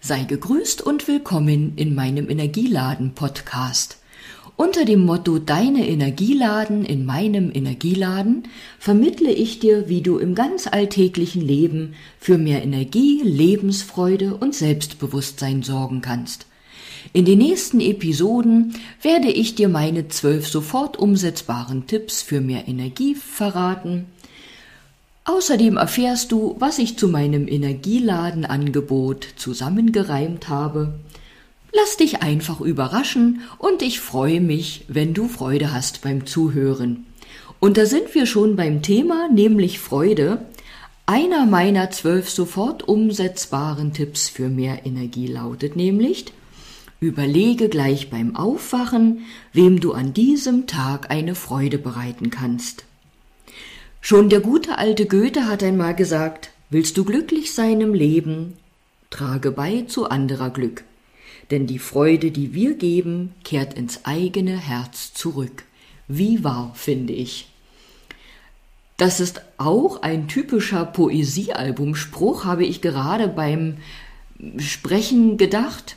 Sei gegrüßt und willkommen in meinem Energieladen Podcast. Unter dem Motto Deine Energieladen in meinem Energieladen vermittle ich dir, wie du im ganz alltäglichen Leben für mehr Energie, Lebensfreude und Selbstbewusstsein sorgen kannst. In den nächsten Episoden werde ich dir meine zwölf sofort umsetzbaren Tipps für mehr Energie verraten, Außerdem erfährst du, was ich zu meinem Energieladenangebot zusammengereimt habe. Lass dich einfach überraschen und ich freue mich, wenn du Freude hast beim Zuhören. Und da sind wir schon beim Thema, nämlich Freude. Einer meiner zwölf sofort umsetzbaren Tipps für mehr Energie lautet nämlich, überlege gleich beim Aufwachen, wem du an diesem Tag eine Freude bereiten kannst. Schon der gute alte Goethe hat einmal gesagt, willst du glücklich sein im Leben, trage bei zu anderer Glück. Denn die Freude, die wir geben, kehrt ins eigene Herz zurück. Wie wahr, finde ich. Das ist auch ein typischer Poesiealbumspruch, habe ich gerade beim Sprechen gedacht.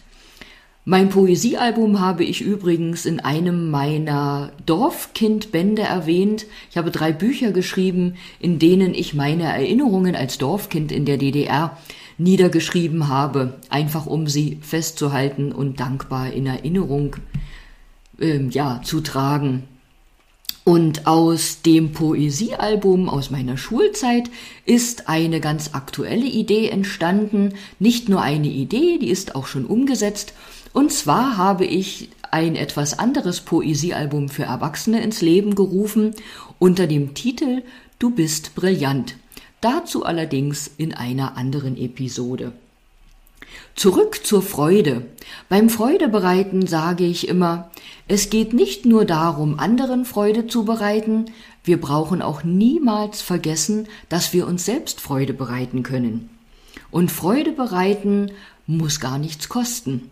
Mein Poesiealbum habe ich übrigens in einem meiner Dorfkindbände erwähnt. Ich habe drei Bücher geschrieben, in denen ich meine Erinnerungen als Dorfkind in der DDR niedergeschrieben habe, einfach um sie festzuhalten und dankbar in Erinnerung äh, ja, zu tragen. Und aus dem Poesiealbum aus meiner Schulzeit ist eine ganz aktuelle Idee entstanden. Nicht nur eine Idee, die ist auch schon umgesetzt. Und zwar habe ich ein etwas anderes Poesiealbum für Erwachsene ins Leben gerufen unter dem Titel Du bist brillant. Dazu allerdings in einer anderen Episode. Zurück zur Freude. Beim Freudebereiten sage ich immer, es geht nicht nur darum, anderen Freude zu bereiten, wir brauchen auch niemals vergessen, dass wir uns selbst Freude bereiten können. Und Freude bereiten muss gar nichts kosten.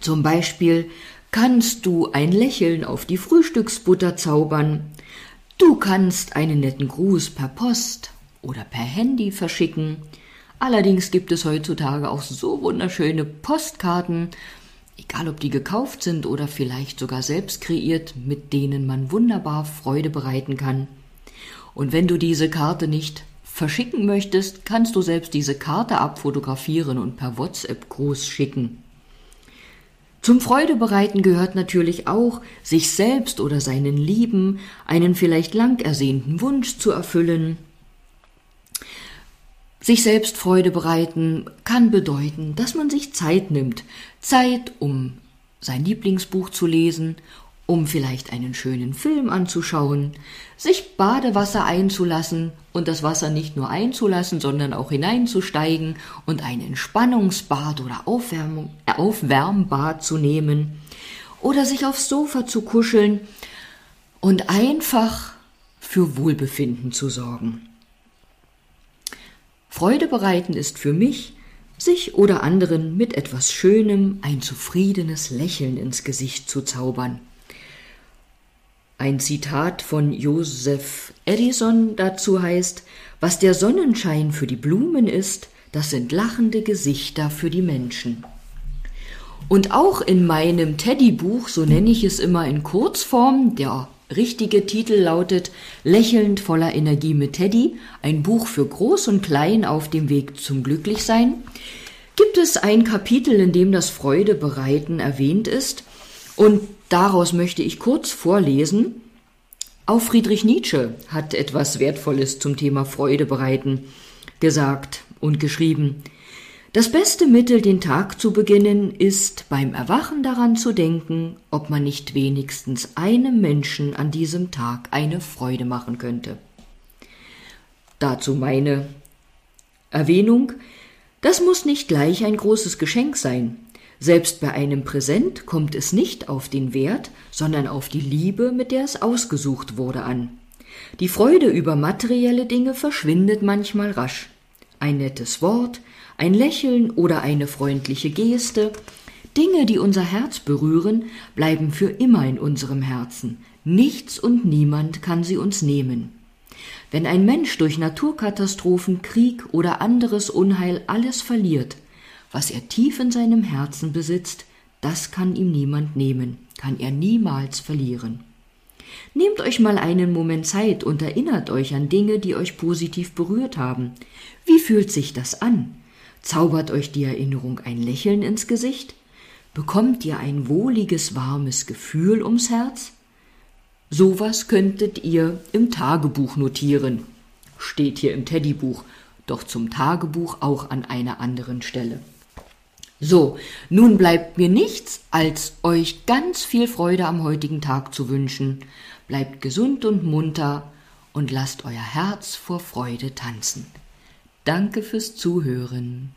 Zum Beispiel kannst du ein Lächeln auf die Frühstücksbutter zaubern, du kannst einen netten Gruß per Post oder per Handy verschicken, allerdings gibt es heutzutage auch so wunderschöne Postkarten, egal ob die gekauft sind oder vielleicht sogar selbst kreiert, mit denen man wunderbar Freude bereiten kann. Und wenn du diese Karte nicht verschicken möchtest, kannst du selbst diese Karte abfotografieren und per WhatsApp Gruß schicken. Zum Freudebereiten gehört natürlich auch, sich selbst oder seinen Lieben einen vielleicht lang ersehnten Wunsch zu erfüllen. Sich selbst Freude bereiten kann bedeuten, dass man sich Zeit nimmt, Zeit, um sein Lieblingsbuch zu lesen um vielleicht einen schönen Film anzuschauen, sich Badewasser einzulassen und das Wasser nicht nur einzulassen, sondern auch hineinzusteigen und ein Entspannungsbad oder Aufwärmung, äh, Aufwärmbad zu nehmen oder sich aufs Sofa zu kuscheln und einfach für Wohlbefinden zu sorgen. Freude bereiten ist für mich, sich oder anderen mit etwas Schönem ein zufriedenes Lächeln ins Gesicht zu zaubern. Ein Zitat von Joseph Edison dazu heißt, was der Sonnenschein für die Blumen ist, das sind lachende Gesichter für die Menschen. Und auch in meinem Teddy-Buch, so nenne ich es immer in Kurzform, der richtige Titel lautet Lächelnd voller Energie mit Teddy, ein Buch für Groß und Klein auf dem Weg zum Glücklichsein, gibt es ein Kapitel, in dem das Freudebereiten erwähnt ist. Und Daraus möchte ich kurz vorlesen. Auch Friedrich Nietzsche hat etwas Wertvolles zum Thema Freude bereiten gesagt und geschrieben. Das beste Mittel, den Tag zu beginnen, ist beim Erwachen daran zu denken, ob man nicht wenigstens einem Menschen an diesem Tag eine Freude machen könnte. Dazu meine Erwähnung, das muss nicht gleich ein großes Geschenk sein. Selbst bei einem Präsent kommt es nicht auf den Wert, sondern auf die Liebe, mit der es ausgesucht wurde, an. Die Freude über materielle Dinge verschwindet manchmal rasch. Ein nettes Wort, ein Lächeln oder eine freundliche Geste, Dinge, die unser Herz berühren, bleiben für immer in unserem Herzen. Nichts und niemand kann sie uns nehmen. Wenn ein Mensch durch Naturkatastrophen, Krieg oder anderes Unheil alles verliert, Was er tief in seinem Herzen besitzt, das kann ihm niemand nehmen, kann er niemals verlieren. Nehmt euch mal einen Moment Zeit und erinnert euch an Dinge, die euch positiv berührt haben. Wie fühlt sich das an? Zaubert euch die Erinnerung ein Lächeln ins Gesicht? Bekommt ihr ein wohliges, warmes Gefühl ums Herz? Sowas könntet ihr im Tagebuch notieren. Steht hier im Teddybuch, doch zum Tagebuch auch an einer anderen Stelle. So, nun bleibt mir nichts, als euch ganz viel Freude am heutigen Tag zu wünschen. Bleibt gesund und munter und lasst euer Herz vor Freude tanzen. Danke fürs Zuhören.